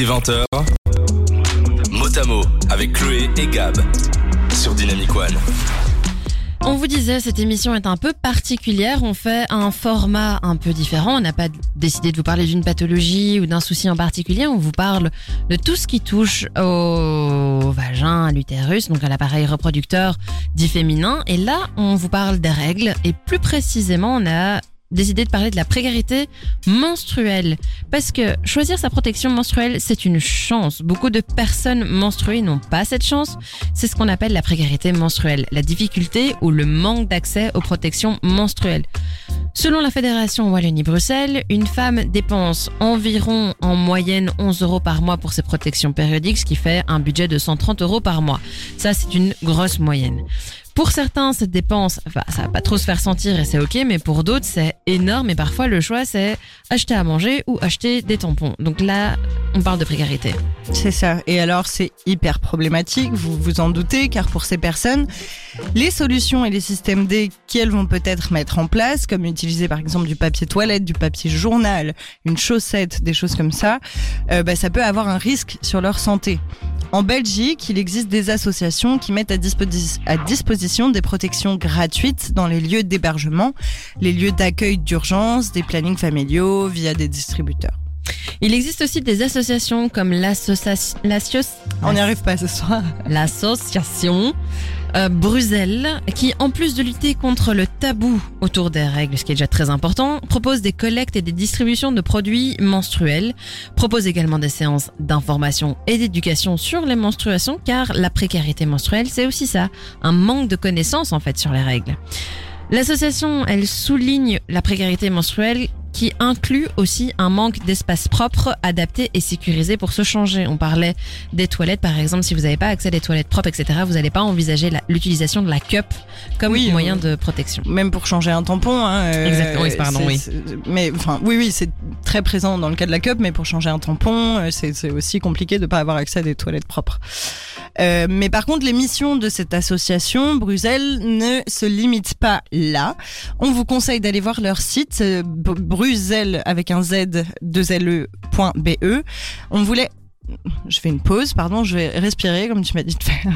Dès 20h, Motamo avec Chloé et Gab sur Dynamic One. On vous disait, cette émission est un peu particulière. On fait un format un peu différent. On n'a pas décidé de vous parler d'une pathologie ou d'un souci en particulier. On vous parle de tout ce qui touche au vagin, à l'utérus, donc à l'appareil reproducteur dit féminin. Et là, on vous parle des règles. Et plus précisément, on a décidé de parler de la précarité menstruelle. Parce que choisir sa protection menstruelle, c'est une chance. Beaucoup de personnes menstruées n'ont pas cette chance. C'est ce qu'on appelle la précarité menstruelle, la difficulté ou le manque d'accès aux protections menstruelles. Selon la Fédération Wallonie-Bruxelles, une femme dépense environ en moyenne 11 euros par mois pour ses protections périodiques, ce qui fait un budget de 130 euros par mois. Ça, c'est une grosse moyenne. Pour certains, cette dépense, enfin, ça va pas trop se faire sentir et c'est ok, mais pour d'autres, c'est énorme et parfois le choix, c'est acheter à manger ou acheter des tampons. Donc là, on parle de précarité. C'est ça. Et alors, c'est hyper problématique, vous vous en doutez, car pour ces personnes, les solutions et les systèmes D qu'elles vont peut-être mettre en place, comme utiliser par exemple du papier toilette, du papier journal, une chaussette, des choses comme ça, euh, bah, ça peut avoir un risque sur leur santé. En Belgique, il existe des associations qui mettent à, disposi à disposition des protections gratuites dans les lieux d'hébergement, les lieux d'accueil d'urgence, des plannings familiaux via des distributeurs. Il existe aussi des associations comme l'association... On n'y arrive pas ce soir. L'association euh, Bruxelles, qui en plus de lutter contre le tabou autour des règles, ce qui est déjà très important, propose des collectes et des distributions de produits menstruels, propose également des séances d'information et d'éducation sur les menstruations, car la précarité menstruelle, c'est aussi ça, un manque de connaissances en fait sur les règles. L'association, elle souligne la précarité menstruelle qui inclut aussi un manque d'espace propre, adapté et sécurisé pour se changer. On parlait des toilettes, par exemple, si vous n'avez pas accès à des toilettes propres, etc., vous n'allez pas envisager l'utilisation de la cup comme Oui, moyen euh, de protection. Même pour changer un tampon. Hein, euh, Exactement, oui, pardon, oui. Mais enfin, oui, oui, c'est très présent dans le cas de la cup, mais pour changer un tampon, euh, c'est aussi compliqué de pas avoir accès à des toilettes propres. Euh, mais par contre, les missions de cette association, Bruxelles, ne se limitent pas là. On vous conseille d'aller voir leur site, euh, Bruxelles avec un Z, 2 LE.be. On voulait je fais une pause, pardon, je vais respirer comme tu m'as dit de faire.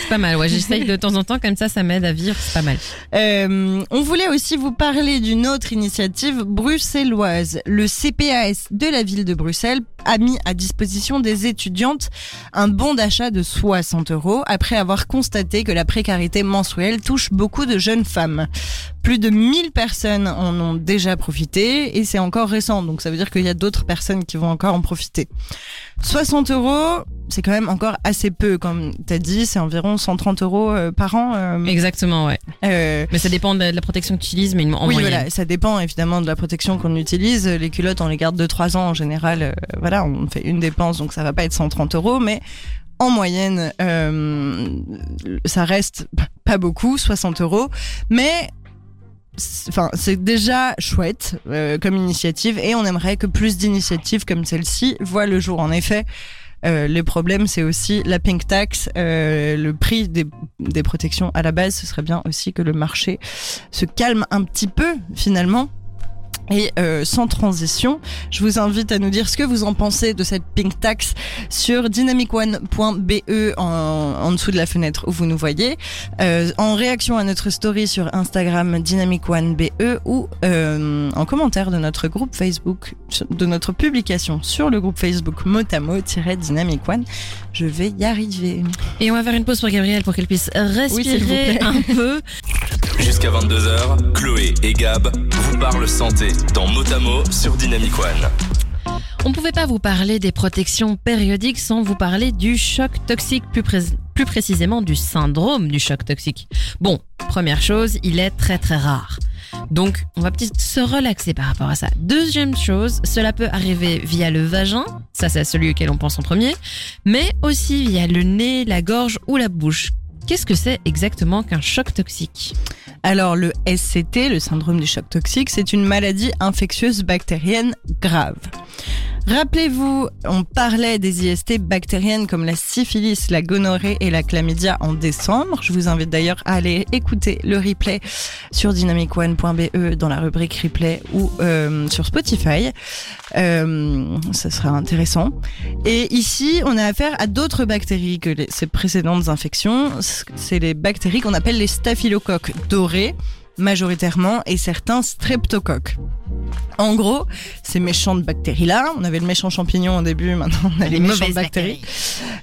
C'est pas mal, ouais, j'essaye de temps en temps, comme ça, ça m'aide à vivre, c'est pas mal. Euh, on voulait aussi vous parler d'une autre initiative bruxelloise. Le CPAS de la ville de Bruxelles a mis à disposition des étudiantes un bon d'achat de 60 euros après avoir constaté que la précarité menstruelle touche beaucoup de jeunes femmes. Plus de 1000 personnes en ont déjà profité et c'est encore récent, donc ça veut dire qu'il y a d'autres personnes qui vont encore en profiter. 60 euros, c'est quand même encore assez peu, comme t'as dit, c'est environ 130 euros euh, par an. euh, Exactement, ouais. euh, Mais ça dépend de la protection que tu utilises, mais en oui, moyenne. voilà, ça dépend évidemment de la protection qu'on utilise. Les culottes, on les garde 2-3 ans en général. euh, voilà, on fait une dépense, donc ça va pas être 130 euros, mais en moyenne, euh, ça reste pas beaucoup, 60 euros, mais Enfin, c'est déjà chouette euh, comme initiative et on aimerait que plus d'initiatives comme celle-ci voient le jour. En effet, euh, le problème, c'est aussi la pink tax, le prix des protections à la base. Ce serait bien aussi que le marché se calme un petit peu finalement. Et euh, sans transition, je vous invite à nous dire ce que vous en pensez de cette pink tax sur dynamicone.be en, en dessous de la fenêtre où vous nous voyez, euh, en réaction à notre story sur Instagram dynamicone.be ou euh, en commentaire de notre groupe Facebook, de notre publication sur le groupe Facebook motamo-dynamic one. Je vais y arriver. Et on va faire une pause pour Gabrielle pour qu'elle puisse respirer un peu. Jusqu'à 22h, Chloé et Gab vous parlent santé dans Motamo sur Dynamic One. On pouvait pas vous parler des protections périodiques sans vous parler du choc toxique, plus, pré- plus précisément du syndrome du choc toxique. Bon, première chose, il est très très rare. Donc, on va peut-être se relaxer par rapport à ça. Deuxième chose, cela peut arriver via le vagin, ça c'est celui auquel on pense en premier, mais aussi via le nez, la gorge ou la bouche. Qu'est-ce que c'est exactement qu'un choc toxique Alors le SCT, le syndrome du choc toxique, c'est une maladie infectieuse bactérienne grave. Rappelez-vous, on parlait des IST bactériennes comme la syphilis, la gonorrhée et la chlamydia en décembre. Je vous invite d'ailleurs à aller écouter le replay sur dynamicone.be dans la rubrique replay ou euh, sur Spotify. Euh, ça sera intéressant. Et ici, on a affaire à d'autres bactéries que ces précédentes infections. C'est les bactéries qu'on appelle les staphylocoques dorés majoritairement et certains streptocoques. En gros, ces méchantes bactéries-là, on avait le méchant champignon au début, maintenant on a les, méchantes bactéries.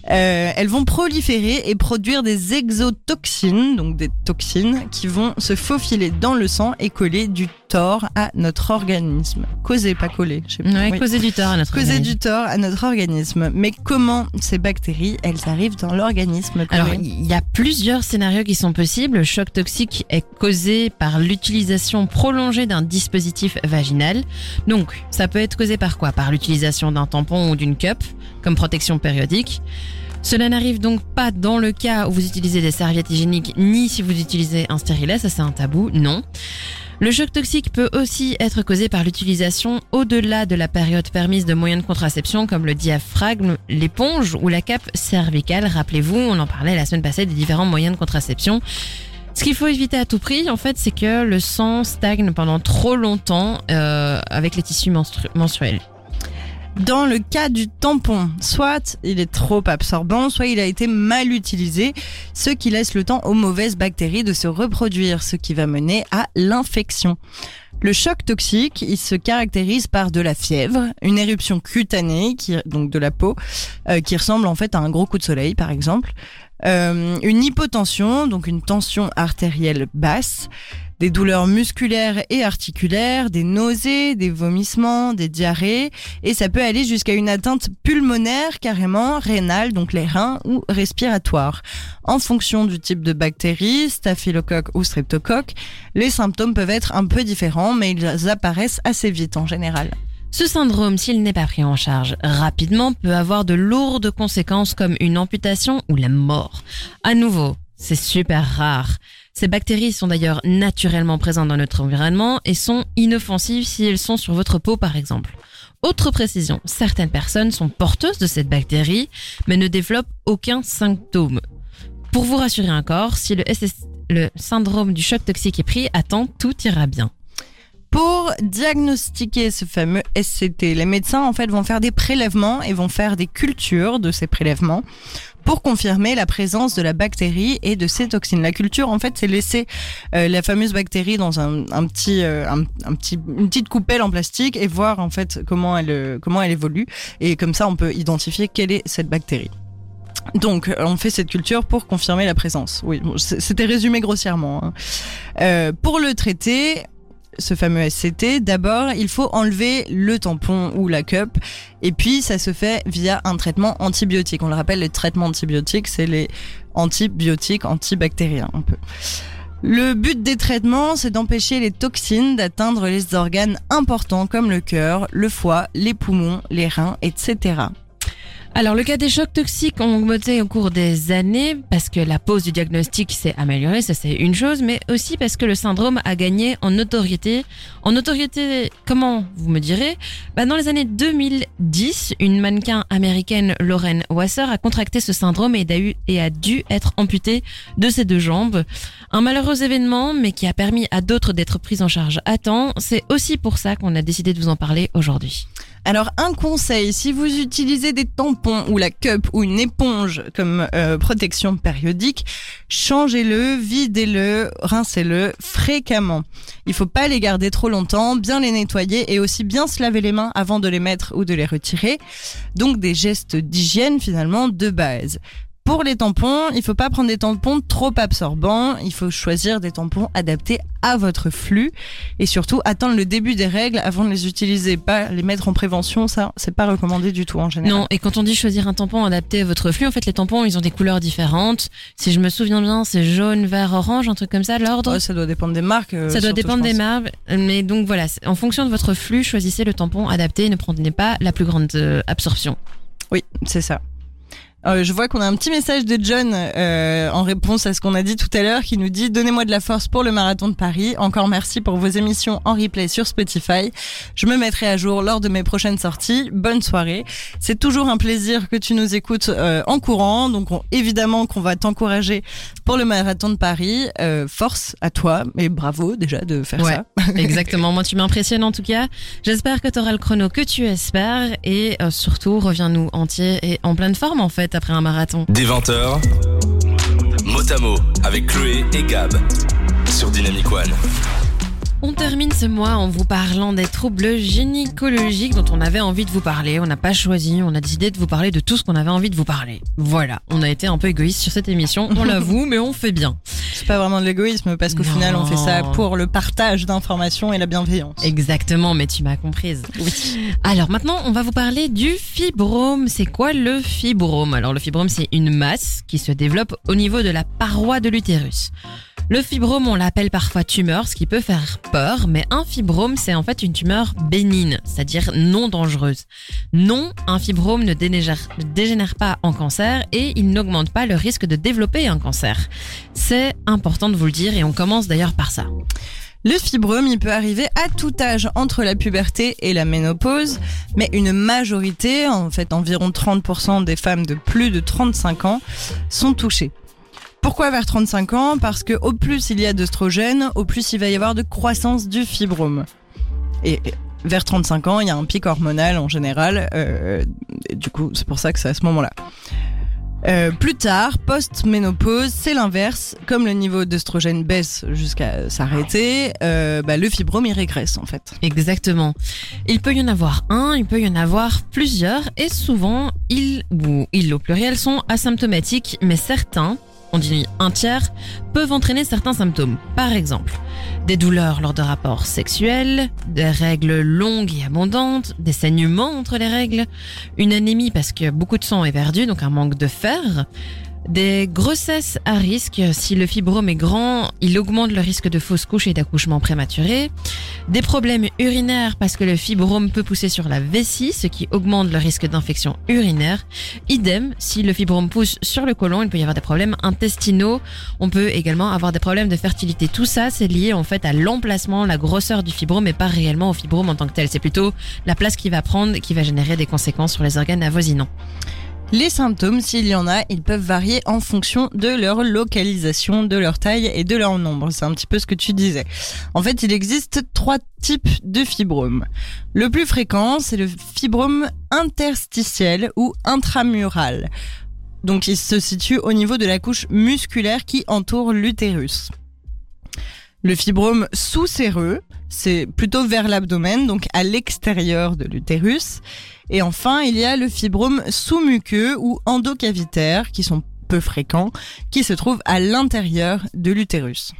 Euh, elles vont proliférer et produire des exotoxines, donc des toxines, qui vont se faufiler dans le sang et coller du tort à notre organisme. Causer, pas coller. Je sais pas. Ouais, causer du tort à notre causer organisme. du tort à notre organisme. Mais comment ces bactéries, elles arrivent dans l'organisme Alors, il y a plusieurs scénarios qui sont possibles. Le choc toxique est causé par l'utilisation prolongée d'un dispositif vaginal. Donc, ça peut être causé par quoi? Par l'utilisation d'un tampon ou d'une cup comme protection périodique. Cela n'arrive donc pas dans le cas où vous utilisez des serviettes hygiéniques ni si vous utilisez un stérilet, ça c'est un tabou, non. Le choc toxique peut aussi être causé par l'utilisation au-delà de la période permise de moyens de contraception comme le diaphragme, l'éponge ou la cape cervicale. Rappelez-vous, on en parlait la semaine passée des différents moyens de contraception. Ce qu'il faut éviter à tout prix, en fait, c'est que le sang stagne pendant trop longtemps euh, avec les tissus menstru menstruels. Dans le cas du tampon, soit il est trop absorbant, soit il a été mal utilisé, ce qui laisse le temps aux mauvaises bactéries de se reproduire, ce qui va mener à l'infection. Le choc toxique, il se caractérise par de la fièvre, une éruption cutanée, donc de la peau, euh, qui ressemble en fait à un gros coup de soleil, par exemple, euh, une hypotension, donc une tension artérielle basse, des douleurs musculaires et articulaires, des nausées, des vomissements, des diarrhées, et ça peut aller jusqu'à une atteinte pulmonaire carrément, rénale, donc les reins, ou respiratoire. En fonction du type de bactérie, staphylocoque ou streptocoque, les symptômes peuvent être un peu différents, mais ils apparaissent assez vite en général. Ce syndrome, s'il n'est pas pris en charge rapidement, peut avoir de lourdes conséquences comme une amputation ou la mort. À nouveau, c'est super rare. Ces bactéries sont d'ailleurs naturellement présentes dans notre environnement et sont inoffensives si elles sont sur votre peau par exemple. Autre précision, certaines personnes sont porteuses de cette bactérie mais ne développent aucun symptôme. Pour vous rassurer encore, si le, syndrome du choc toxique est pris, attends, tout ira bien. Pour diagnostiquer ce fameux SCT, les médecins en fait vont faire des prélèvements et vont faire des cultures de ces prélèvements pour confirmer la présence de la bactérie et de ces toxines. La culture, en fait, c'est laisser euh, la fameuse bactérie dans un, petit, euh, un, un, petit, une petite coupelle en plastique et voir en fait comment elle, euh, comment elle évolue. Et comme ça, on peut identifier quelle est cette bactérie. Donc, on fait cette culture pour confirmer la présence. Oui, c'était résumé grossièrement. Hein. Euh, pour le traiter, ce fameux SCT, d'abord, il faut enlever le tampon ou la cup. Et puis, ça se fait via un traitement antibiotique. On le rappelle, les traitements antibiotiques, c'est les antibiotiques antibactériens, un peu. Le but des traitements, c'est d'empêcher les toxines d'atteindre les organes importants comme le cœur, le foie, les poumons, les reins, etc. Alors, le cas des chocs toxiques ont augmenté au cours des années parce que la pose du diagnostic s'est améliorée, ça c'est une chose, mais aussi parce que le syndrome a gagné en notoriété. En notoriété, comment vous me direz? Bah, Dans les années 2010, une mannequin américaine, Lauren Wasser, a contracté ce syndrome et a, eu, et a dû être amputée de ses deux jambes. Un malheureux événement, mais qui a permis à d'autres d'être pris en charge à temps. C'est aussi pour ça qu'on a décidé de vous en parler aujourd'hui. Alors un conseil, si vous utilisez des tampons ou la cup ou une éponge comme euh, protection périodique, changez-le, videz-le, rincez-le fréquemment. Il faut pas les garder trop longtemps, bien les nettoyer et aussi bien se laver les mains avant de les mettre ou de les retirer. Donc des gestes d'hygiène finalement de base. Pour les tampons, il faut pas prendre des tampons trop absorbants. Il faut choisir des tampons adaptés à votre flux et surtout attendre le début des règles avant de les utiliser. Pas les mettre en prévention, ça c'est pas recommandé du tout en général. Non, et quand on dit choisir un tampon adapté à votre flux, en fait les tampons ils ont des couleurs différentes. Si je me souviens bien, c'est jaune, vert, orange, un truc comme ça. L'ordre. Ouais, ça doit dépendre des marques. euh, Ça doit surtout, dépendre des marques, mais donc voilà, en fonction de votre flux, choisissez le tampon adapté, ne prenez pas la plus grande euh, absorption. Oui, c'est ça. Euh, je vois qu'on a un petit message de John euh, en réponse à ce qu'on a dit tout à l'heure qui nous dit Donnez-moi de la force pour le marathon de Paris. Encore merci pour vos émissions en replay sur Spotify. Je me mettrai à jour lors de mes prochaines sorties. Bonne soirée. C'est toujours un plaisir que tu nous écoutes euh, en courant. Donc évidemment qu'on va t'encourager pour le marathon de Paris. Euh, force à toi et bravo déjà de faire Ouais. ça. Exactement, moi tu m'impressionnes en tout cas. J'espère que tu auras le chrono que tu espères et euh, surtout reviens-nous entier et en pleine forme en fait après un marathon. Des 20h, Motamo avec Chloé et Gab sur Dynamic One. On termine ce mois en vous parlant des troubles gynécologiques dont on avait envie de vous parler. On n'a pas choisi, on a décidé de vous parler de tout ce qu'on avait envie de vous parler. Voilà, on a été un peu égoïste sur cette émission, on l'avoue, mais on fait bien. C'est pas vraiment de l'égoïsme parce qu'au final on fait ça pour le partage d'informations et la bienveillance. Exactement, mais tu m'as comprise. Alors maintenant, on va vous parler du fibrome. C'est quoi le fibrome? Alors le fibrome, c'est une masse qui se développe au niveau de la paroi de l'utérus. Le fibrome, on l'appelle parfois tumeur, ce qui peut faire mais un fibrome, c'est en fait une tumeur bénigne, c'est-à-dire non dangereuse. Non, un fibrome ne dégénère pas en cancer et il n'augmente pas le risque de développer un cancer. C'est important de vous le dire et on commence d'ailleurs par ça. Le fibrome, il peut arriver à tout âge entre la puberté et la ménopause, mais une majorité, en fait environ 30% des femmes de plus de 35 ans, sont touchées. Pourquoi vers 35 ans? Parce que au plus il y a d'œstrogènes, au plus il va y avoir de croissance du fibrome. Et vers 35 ans, il y a un pic hormonal en général, euh, du coup c'est pour ça que c'est à ce moment-là. Euh, plus tard, post-ménopause, c'est l'inverse. Comme le niveau d'œstrogène baisse jusqu'à s'arrêter, euh, bah, le fibrome il régresse en fait. Exactement. Il peut y en avoir un, il peut y en avoir plusieurs, et souvent, ils ou ils au pluriel sont asymptomatiques, mais certains, on dit un tiers, peuvent entraîner certains symptômes. Par exemple, des douleurs lors de rapports sexuels, des règles longues et abondantes, des saignements entre les règles, une anémie parce que beaucoup de sang est perdu, donc un manque de fer, des grossesses à risque, si le fibrome est grand, il augmente le risque de fausse couche et d'accouchement prématuré. Des problèmes urinaires parce que le fibrome peut pousser sur la vessie, ce qui augmente le risque d'infection urinaire. Idem, si le fibrome pousse sur le côlon, il peut y avoir des problèmes intestinaux. On peut également avoir des problèmes de fertilité. Tout ça, c'est lié en fait à l'emplacement, la grosseur du fibrome et pas réellement au fibrome en tant que tel. C'est plutôt la place qu'il va prendre qui va générer des conséquences sur les organes avoisinants. Les symptômes, s'il y en a, ils peuvent varier en fonction de leur localisation, de leur taille et de leur nombre. C'est un petit peu ce que tu disais. En fait, il existe trois types de fibromes. Le plus fréquent, c'est le fibrome interstitiel ou intramural. Donc, il se situe au niveau de la couche musculaire qui entoure l'utérus. Le fibrome sous-séreux, c'est plutôt vers l'abdomen, donc à l'extérieur de l'utérus. Et enfin, il y a le fibrome sous-muqueux ou endocavitaire, qui sont peu fréquents, qui se trouvent à l'intérieur de l'utérus.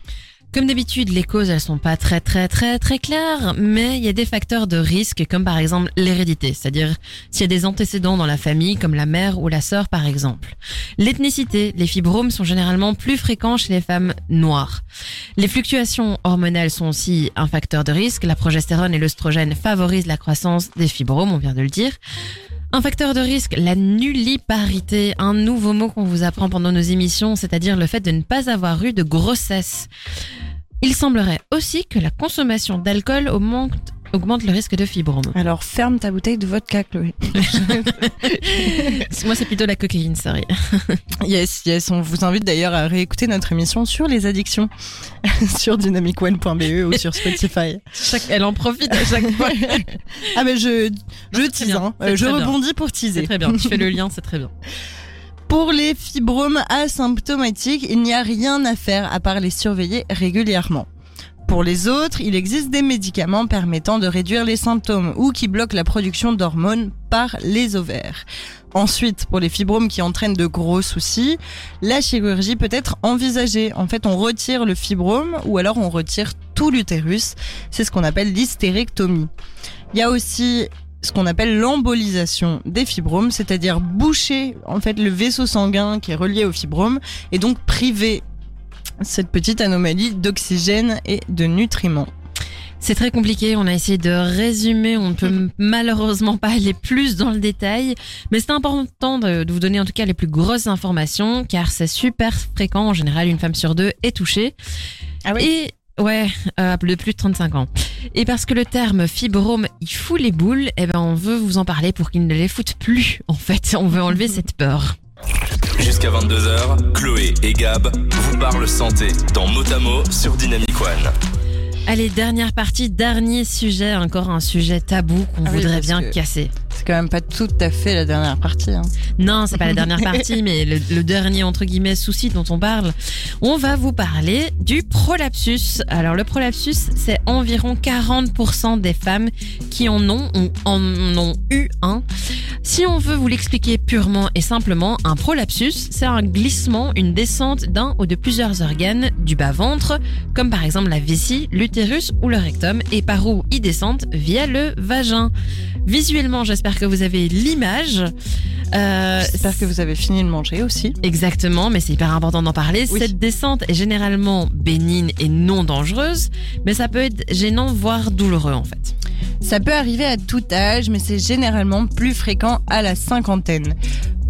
Comme d'habitude, les causes, elles sont pas très très très très claires, mais il y a des facteurs de risque comme par exemple l'hérédité, c'est-à-dire s'il y a des antécédents dans la famille comme la mère ou la sœur par exemple. L'ethnicité, les fibromes sont généralement plus fréquents chez les femmes noires. Les fluctuations hormonales sont aussi un facteur de risque, la progestérone et l'œstrogène favorisent la croissance des fibromes, on vient de le dire. Un facteur de risque, la nulliparité, un nouveau mot qu'on vous apprend pendant nos émissions, c'est-à-dire le fait de ne pas avoir eu de grossesse. Il semblerait aussi que la consommation d'alcool augmente, augmente le risque de fibrome. Alors ferme ta bouteille de vodka, Chloé. Moi, c'est plutôt la cocaïne, sorry. yes, yes. On vous invite d'ailleurs à réécouter notre émission sur les addictions sur dynamicone.be ou sur Spotify. Chaque- elle en profite à chaque fois. Ah ben je je tease, hein. je bien. rebondis pour teaser. très bien. Tu fais le lien, c'est très bien. Pour les fibromes asymptomatiques, il n'y a rien à faire à part les surveiller régulièrement. Pour les autres, il existe des médicaments permettant de réduire les symptômes ou qui bloquent la production d'hormones par les ovaires. Ensuite, pour les fibromes qui entraînent de gros soucis, la chirurgie peut être envisagée. En fait, on retire le fibrome ou alors on retire tout l'utérus. C'est ce qu'on appelle l'hystérectomie. Il y a aussi ce qu'on appelle l'embolisation des fibromes, c'est-à-dire boucher en fait le vaisseau sanguin qui est relié au fibrome et donc priver cette petite anomalie d'oxygène et de nutriments. C'est très compliqué, on a essayé de résumer, on ne peut malheureusement pas aller plus dans le détail, mais c'est important de, vous donner en tout cas les plus grosses informations, car c'est super fréquent, en général une femme sur deux est touchée. Ah oui? Et Ouais, euh, de plus de 35 ans. Et parce que le terme fibrome, il fout les boules, eh ben on veut vous en parler pour qu'il ne les foute plus. En fait, on veut enlever cette peur. Jusqu'à 22h, Chloé et Gab vous parlent santé dans Motamo sur Dynamic One. Allez, dernière partie, dernier sujet, encore un sujet tabou qu'on Ah oui, voudrait bien que- casser. C'est quand même pas tout à fait la dernière partie. Hein. Non, c'est pas la dernière partie, mais le, le dernier entre guillemets souci dont on parle. On va vous parler du prolapsus. Alors le prolapsus, c'est environ 40% des femmes qui en ont ou en ont eu un. Si on veut vous l'expliquer purement et simplement, un prolapsus, c'est un glissement, une descente d'un ou de plusieurs organes du bas-ventre, comme par exemple la vessie, l'utérus ou le rectum, et par où ils descendent? Via le vagin. Visuellement, j'espère que vous avez l'image. Euh, J'espère que vous avez fini de manger aussi. Exactement, mais c'est hyper important d'en parler. Oui. Cette descente est généralement bénigne et non dangereuse, mais ça peut être gênant, voire douloureux en fait. Ça peut arriver à tout âge, mais c'est généralement plus fréquent à la cinquantaine.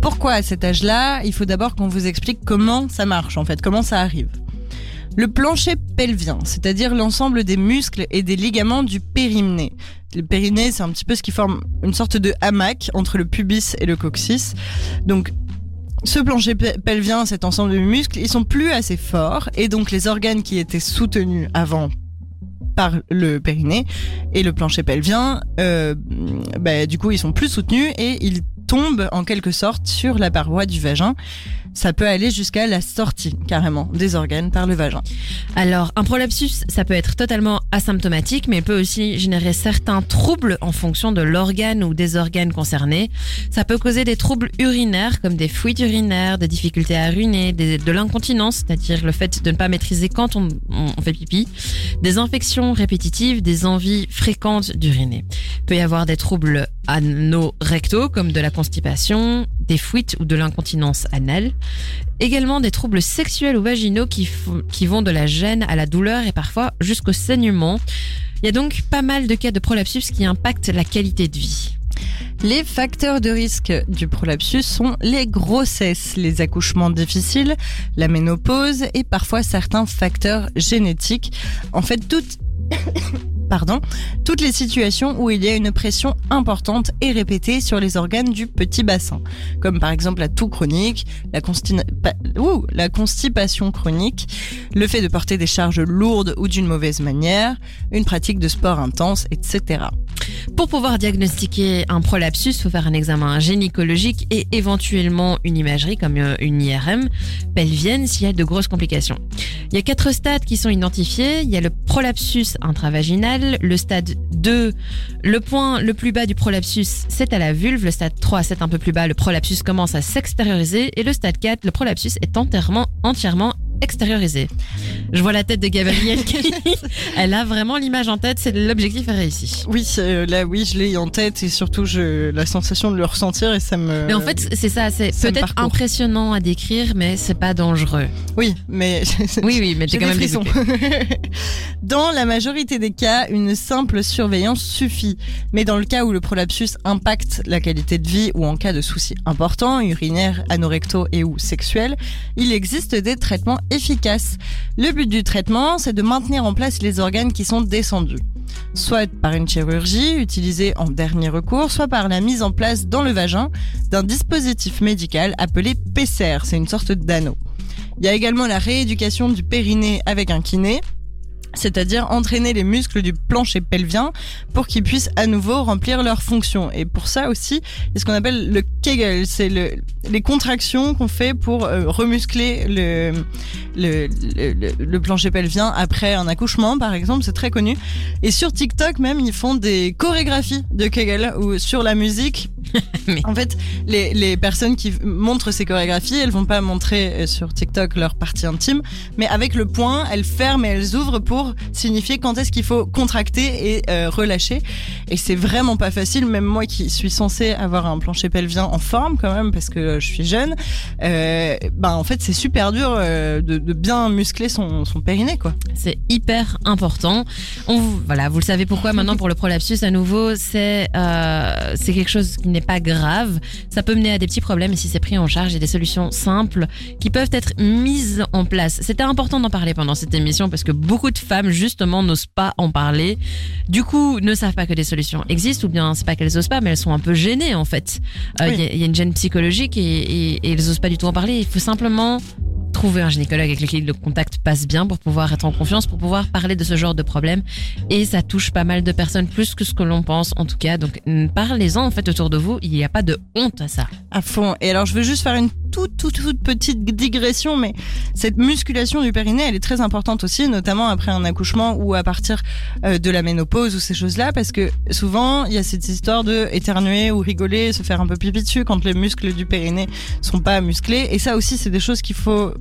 Pourquoi à cet âge-là? Il faut d'abord qu'on vous explique comment ça marche, en fait, comment ça arrive. Le plancher pelvien, c'est-à-dire l'ensemble des muscles et des ligaments du périnée. Le périnée, c'est un petit peu ce qui forme une sorte de hamac entre le pubis et le coccyx. Donc, ce plancher pe- pelvien, cet ensemble de muscles, ils sont plus assez forts et donc les organes qui étaient soutenus avant par le périnée et le plancher pelvien, euh, bah, du coup, ils sont plus soutenus et ils tombent en quelque sorte sur la paroi du vagin. Ça peut aller jusqu'à la sortie carrément des organes par le vagin. Alors, un prolapsus, ça peut être totalement asymptomatique, mais il peut aussi générer certains troubles en fonction de l'organe ou des organes concernés. Ça peut causer des troubles urinaires, comme des fuites urinaires, des difficultés à uriner, de l'incontinence, c'est-à-dire le fait de ne pas maîtriser quand on, fait pipi, des infections répétitives, des envies fréquentes d'uriner. Il peut y avoir des troubles anorectaux, comme de la constipation, des fuites ou de l'incontinence anale. Également des troubles sexuels ou vaginaux qui, vont de la gêne à la douleur et parfois jusqu'au saignement. Il y a donc pas mal de cas de prolapsus qui impactent la qualité de vie. Les facteurs de risque du prolapsus sont les grossesses, les accouchements difficiles, la ménopause et parfois certains facteurs génétiques. En fait, toutes Pardon, toutes les situations où il y a une pression importante et répétée sur les organes du petit bassin, comme par exemple la toux chronique, la, constipation chronique, le fait de porter des charges lourdes ou d'une mauvaise manière, une pratique de sport intense, etc. Pour pouvoir diagnostiquer un prolapsus, il faut faire un examen gynécologique et éventuellement une imagerie comme euh, une IRM pelvienne s'il y a de grosses complications. Il y a quatre stades qui sont identifiés. Il y a le prolapsus intravaginal, le stade 2, le point le plus bas du prolapsus, c'est à la vulve, le stade 3, c'est un peu plus bas, le prolapsus commence à s'extérioriser. Et le stade 4, le prolapsus est entièrement, entièrement extériorisé. Je vois la tête de Gabrielle elle a vraiment l'image en tête, c'est l'objectif est réussi. Oui, euh, là, oui, je l'ai en tête et surtout je, la sensation de le ressentir et ça me. Mais en fait, c'est ça, c'est peut-être impressionnant à décrire, mais c'est pas dangereux. oui, mais Oui, oui, mais j'ai quand des même dégoûté. dans la majorité des cas, une simple surveillance suffit. Mais dans le cas où le prolapsus impacte la qualité de vie ou en cas de soucis importants, urinaires, anorectaux et ou sexuels, il existe des traitements efficaces. Le but du traitement, c'est de maintenir en place les organes qui sont descendus. Soit par une chirurgie utilisée en dernier recours, soit par la mise en place dans le vagin d'un dispositif médical appelé PCR, c'est une sorte d'anneau. Il y a également la rééducation du périnée avec un kiné, c'est-à-dire entraîner les muscles du plancher pelvien pour qu'ils puissent à nouveau remplir leurs fonctions. Et pour ça aussi, il y a ce qu'on appelle le Kegel, c'est le, les contractions qu'on fait pour euh, remuscler le, le, le, le- plancher pelvien après un accouchement, par exemple, c'est très connu. Et sur TikTok même, ils font des chorégraphies de Kegel où sur la musique, En fait, les, les personnes qui montrent ces chorégraphies, elles vont pas montrer euh, sur TikTok leur partie intime, mais avec le poing, elles ferment et elles ouvrent pour signifier quand est-ce qu'il faut contracter et euh, relâcher. Et c'est vraiment pas facile, même moi qui suis censée avoir un plancher pelvien en forme quand même, parce que je suis jeune, euh, ben en fait c'est super dur de, de bien muscler son, son périnée quoi. C'est hyper important. On, voilà, vous le savez pourquoi maintenant pour le prolapsus à nouveau, c'est euh, quelque chose qui n'est pas grave. Ça peut mener à des petits problèmes et si c'est pris en charge, il y a des solutions simples qui peuvent être mises en place. C'était important d'en parler pendant cette émission parce que beaucoup de femmes justement n'osent pas en parler. Du coup, ne savent pas que des solutions existent ou bien c'est pas qu'elles osent pas, mais elles sont un peu gênées en fait. Euh, Il Oui. y, a- il y a une gêne psychologique et, et, et elles osent pas du tout en parler. Il faut simplement trouver un gynécologue avec lequel le contact passe bien pour pouvoir être en confiance, pour pouvoir parler de ce genre de problème. Et ça touche pas mal de personnes, plus que ce que l'on pense en tout cas. Donc parlez-en en fait autour de vous. Il n'y a pas de honte à ça. À fond. Et alors, je veux juste faire une toute, toute, toute petite digression, mais cette musculation du périnée, elle est très importante aussi, notamment après un accouchement ou à partir euh, de la ménopause ou ces choses-là, parce que souvent, il y a cette histoire de éternuer ou rigoler, se faire un peu pipi dessus quand les muscles du périnée sont pas musclés. Et ça aussi, c'est des choses qu'il faut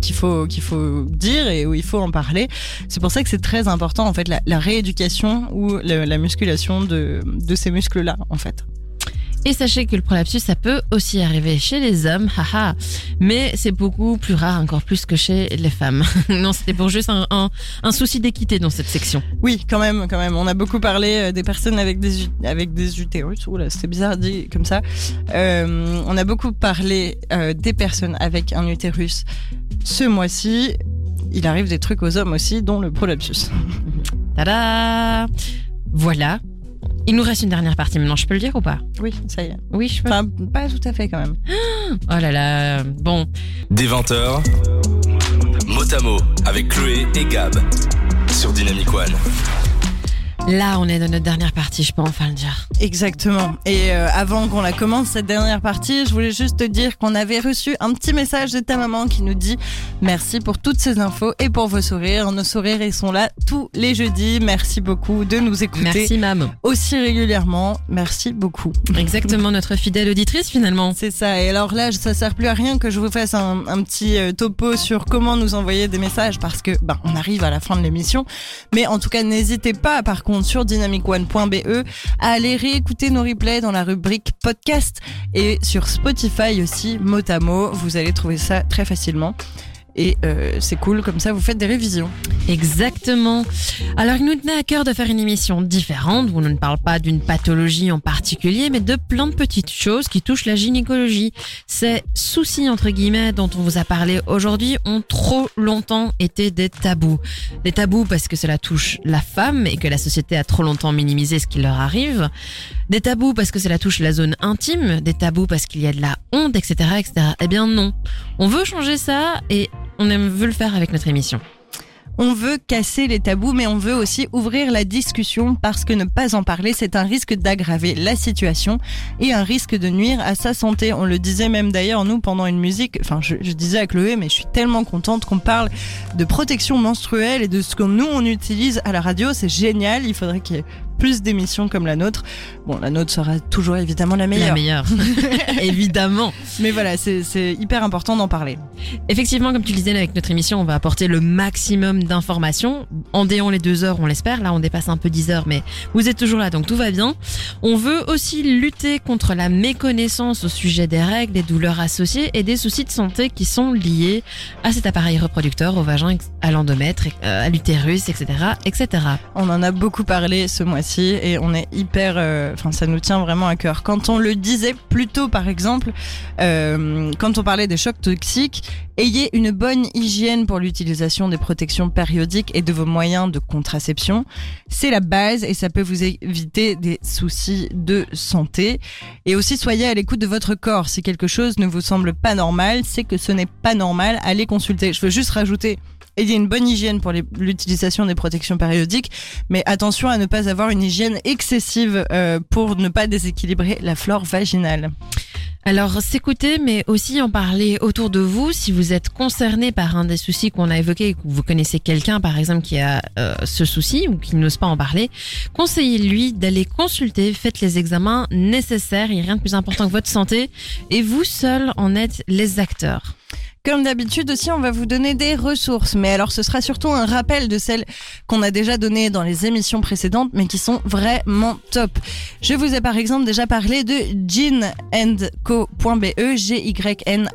qu'il faut qu'il faut dire et où il faut en parler. C'est pour ça que c'est très important en fait la, rééducation ou la, la musculation de de ces muscles là en fait. Et sachez que le prolapsus, ça peut aussi arriver chez les hommes, haha. Mais c'est beaucoup plus rare, encore plus que chez les femmes. non, c'était pour juste un, un, un souci d'équité dans cette section. Oui, quand même, quand même. On a beaucoup parlé euh, des personnes avec des avec des utérus. Oula, c'était bizarre dit comme ça. Euh, on a beaucoup parlé euh, des personnes avec un utérus. Ce mois-ci, il arrive des trucs aux hommes aussi, dont le prolapsus. Tada Voilà. Il nous reste une dernière partie maintenant, je peux le dire ou pas Oui, ça y est. Oui, je peux. Enfin, pas tout à fait quand même. Oh là là. Bon, Des 20h, Motamo avec Chloé et Gab sur Dynamic One. Là, on est dans notre dernière partie, je peux enfin le dire. Exactement. Et euh, avant qu'on la commence, cette dernière partie, je voulais juste te dire qu'on avait reçu un petit message de ta maman qui nous dit merci pour toutes ces infos et pour vos sourires. Nos sourires, ils sont là tous les jeudis. Merci beaucoup de nous écouter Merci, mam. aussi régulièrement. Merci beaucoup. Exactement, notre fidèle auditrice finalement. C'est ça. Et alors là, ça sert plus à rien que je vous fasse un, un petit euh, topo sur comment nous envoyer des messages parce que ben on arrive à la fin de l'émission. Mais en tout cas, n'hésitez pas, par contre, sur dynamicone.be à aller réécouter nos replays dans la rubrique podcast et sur Spotify aussi, mot à mot. Vous allez trouver ça très facilement. Et euh, c'est cool, comme ça vous faites des révisions. Exactement. Alors, il nous tenait à cœur de faire une émission différente où on ne parle pas d'une pathologie en particulier, mais de plein de petites choses qui touchent la gynécologie. Ces soucis, entre guillemets, dont on vous a parlé aujourd'hui ont trop longtemps été des tabous. Des tabous parce que cela touche la femme et que la société a trop longtemps minimisé ce qui leur arrive. Des tabous parce que cela touche la zone intime. Des tabous parce qu'il y a de la honte, etc., etc. Eh bien, non. On veut changer ça et on veut le faire avec notre émission. On veut casser les tabous, mais on veut aussi ouvrir la discussion parce que ne pas en parler, c'est un risque d'aggraver la situation et un risque de nuire à sa santé. On le disait même d'ailleurs, nous, pendant une musique, enfin, je, je disais à Chloé, mais je suis tellement contente qu'on parle de protection menstruelle et de ce que nous, on utilise à la radio. C'est génial. Il faudrait ait plus d'émissions comme la nôtre. Bon, la nôtre sera toujours évidemment la meilleure. La meilleure. Évidemment. Mais voilà, c'est hyper important d'en parler. Effectivement, comme tu le disais, avec notre émission, on va apporter le maximum d'informations. En déant les deux heures, on l'espère. Là, on dépasse un peu 10 heures, mais vous êtes toujours là, donc tout va bien. On veut aussi lutter contre la méconnaissance au sujet des règles, des douleurs associées et des soucis de santé qui sont liés à cet appareil reproducteur, au vagin, à l'endomètre, euh, à l'utérus, etc., etc. On en a beaucoup parlé ce mois-ci et on est hyper, euh, enfin ça nous tient vraiment à cœur. Quand on le disait plus tôt, par exemple, euh, quand on parlait des chocs toxiques, ayez une bonne hygiène pour l'utilisation des protections périodiques et de vos moyens de contraception. C'est la base et ça peut vous éviter des soucis de santé. Et aussi soyez à l'écoute de votre corps. Si quelque chose ne vous semble pas normal, c'est que ce n'est pas normal. Allez consulter. Je veux juste rajouter. Ayez une bonne hygiène pour l'utilisation des protections périodiques, mais attention à ne pas avoir une hygiène excessive euh, pour ne pas déséquilibrer la flore vaginale. Alors s'écouter, mais aussi en parler autour de vous. Si vous êtes concerné par un des soucis qu'on a évoqués, que vous connaissez quelqu'un par exemple qui a euh, ce souci ou qui n'ose pas en parler, conseillez-lui d'aller consulter, faites les examens nécessaires. Il n'y a rien de plus important que votre santé et vous seul en êtes les acteurs. Comme d'habitude aussi, on va vous donner des ressources, mais alors ce sera surtout un rappel de celles qu'on a déjà données dans les émissions précédentes, mais qui sont vraiment top. Je vous ai par exemple déjà parlé de gynandco.be, G-Y-N-A-N-D-C-O.be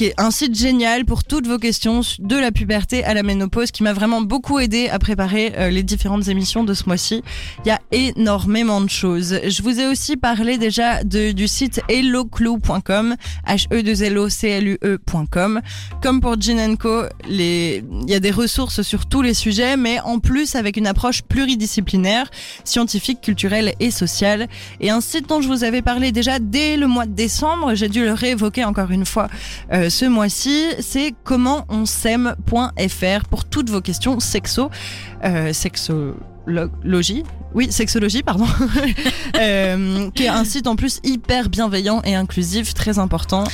qui est un site génial pour toutes vos questions de la puberté à la ménopause, qui m'a vraiment beaucoup aidé à préparer euh, les différentes émissions de ce mois-ci. Il y a énormément de choses. Je vous ai aussi parlé déjà de, du site helloclou.com, h e 2 l o c l u ecom Comme pour Gin Co, il y a des ressources sur tous les sujets, mais en plus avec une approche pluridisciplinaire, scientifique, culturelle et sociale. Et un site dont je vous avais parlé déjà dès le mois de décembre, j'ai dû le réévoquer encore une fois. Euh, ce mois-ci, c'est comment on s'aime.fr pour toutes vos questions sexo, euh, sexologie, oui, sexologie, pardon, euh, qui est un site en plus hyper bienveillant et inclusif, très important,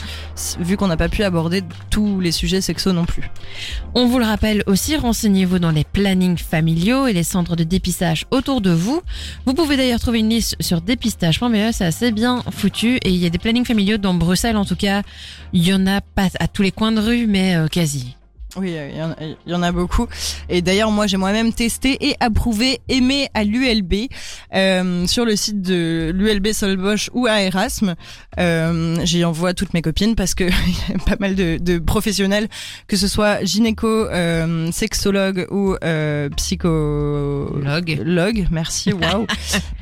vu qu'on n'a pas pu aborder tous les sujets sexo non plus. On vous le rappelle aussi, renseignez-vous dans les plannings familiaux et les centres de dépistage autour de vous. Vous pouvez d'ailleurs trouver une liste sur dépistage.be, c'est assez bien foutu et il y a des plannings familiaux dans Bruxelles en tout cas. Il y en a pas à tous les coins de rue, mais euh, quasi. Oui, il y, en a beaucoup. Et d'ailleurs, moi, j'ai moi-même testé et approuvé, aimé à l'ULB euh, sur le site de l'ULB Solbosch ou à Erasme. Euh, J'y envoie toutes mes copines parce que y a pas mal de, de, professionnels, que ce soit gynéco, euh, sexologue ou euh, psychologue. Log, merci. Waouh.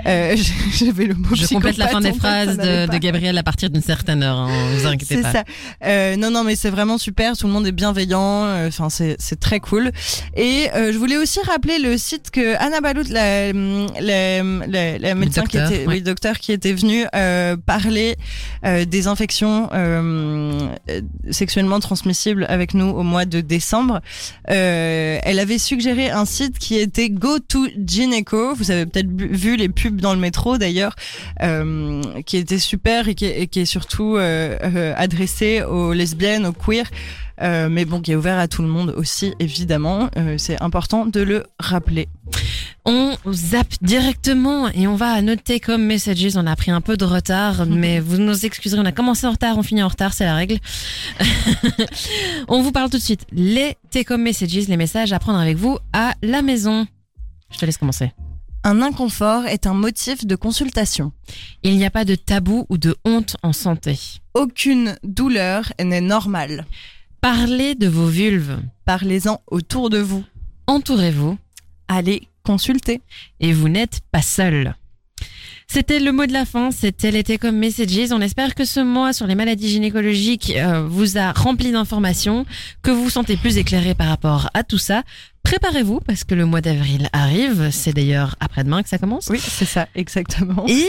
euh, J'avais le mot. Je complète la fin des phrases de, de, Gabriel à partir d'une certaine heure. Hein, vous inquiétez pas. C'est ça. Euh, non, non, mais c'est vraiment super. Tout le monde est bienveillant. Enfin, c'est c'est très cool. Et euh, je voulais aussi rappeler le site que Anna Balout, la, la, la, la médecin docteur, qui était, ouais. oui, docteur qui était venue euh, parler euh, des infections euh, sexuellement transmissibles avec nous au mois de décembre. Euh, elle avait suggéré un site qui était Go to. Vous avez peut-être vu les pubs dans le métro d'ailleurs, euh, qui était super et qui est, et qui est surtout euh, euh, adressé aux lesbiennes, aux queers. Euh, mais bon, qui est ouvert à tout le monde aussi, évidemment. Euh, c'est important de le rappeler. On zappe directement et on va Take Home Messages. On a pris un peu de retard, mais vous nous excuserez, on a commencé en retard, on finit en retard, c'est la règle. on vous parle tout de suite. Les Home Messages, les messages à prendre avec vous à la maison. Je te laisse commencer. Un inconfort est un motif de consultation. Il n'y a pas de tabou ou de honte en santé. Aucune douleur n'est normale. Parlez de vos vulves. Parlez-en autour de vous. Entourez-vous. Allez consulter. Et vous n'êtes pas seul. C'était le mot de la fin, c'était l'été comme Messages. On espère que ce mois sur les maladies gynécologiques euh, vous a rempli d'informations, que vous vous sentez plus éclairé par rapport à tout ça. Préparez-vous parce que le mois d'avril arrive. C'est d'ailleurs après-demain que ça commence. Oui, c'est ça, exactement. Et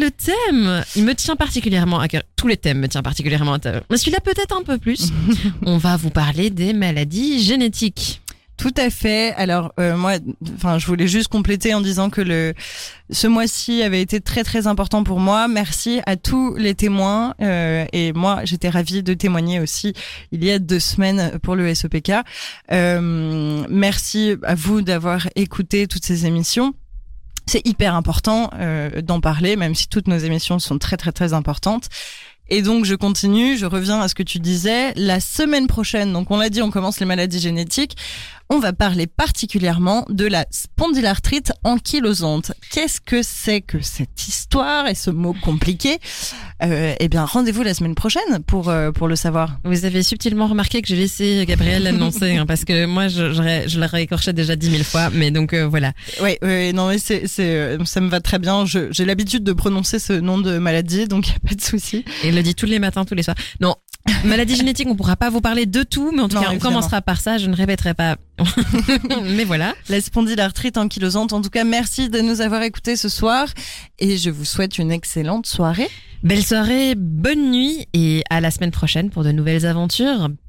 le thème, il me tient particulièrement à cœur. Tous les thèmes me tiennent particulièrement à cœur. Mais celui-là peut-être un peu plus. On va vous parler des maladies génétiques. Tout à fait. Alors euh, moi, enfin, je voulais juste compléter en disant que le ce mois-ci avait été très très important pour moi. Merci à tous les témoins euh, et moi j'étais ravie de témoigner aussi il y a deux semaines pour le SEPK. Euh, merci à vous d'avoir écouté toutes ces émissions. C'est hyper important euh, d'en parler, même si toutes nos émissions sont très très très importantes. Et donc je continue, je reviens à ce que tu disais. La semaine prochaine, donc on l'a dit, on commence les maladies génétiques. On va parler particulièrement de la spondylarthrite ankylosante. Qu'est-ce que c'est que cette histoire et ce mot compliqué? Euh, Eh bien, rendez-vous la semaine prochaine pour euh, pour le savoir. Vous avez subtilement remarqué que j'ai laissé Gabriel l'annoncer, hein, parce que moi, je, je, je l'aurais écorché déjà dix mille fois, mais donc euh, voilà. Oui, oui, non, mais c'est, c'est, euh, ça me va très bien. J'ai l'habitude de prononcer ce nom de maladie, donc il n'y a pas de souci. Et le dit tous les matins, tous les soirs. Non, maladie génétique, on pourra pas vous parler de tout, mais en tout Non, cas, on évidemment. commencera par ça. Je ne répéterai pas. mais voilà. La spondylarthrite ankylosante. En tout cas, merci de nous avoir écoutés ce soir et je vous souhaite une excellente soirée. Belle soirée, bonne nuit et à la semaine prochaine pour de nouvelles aventures.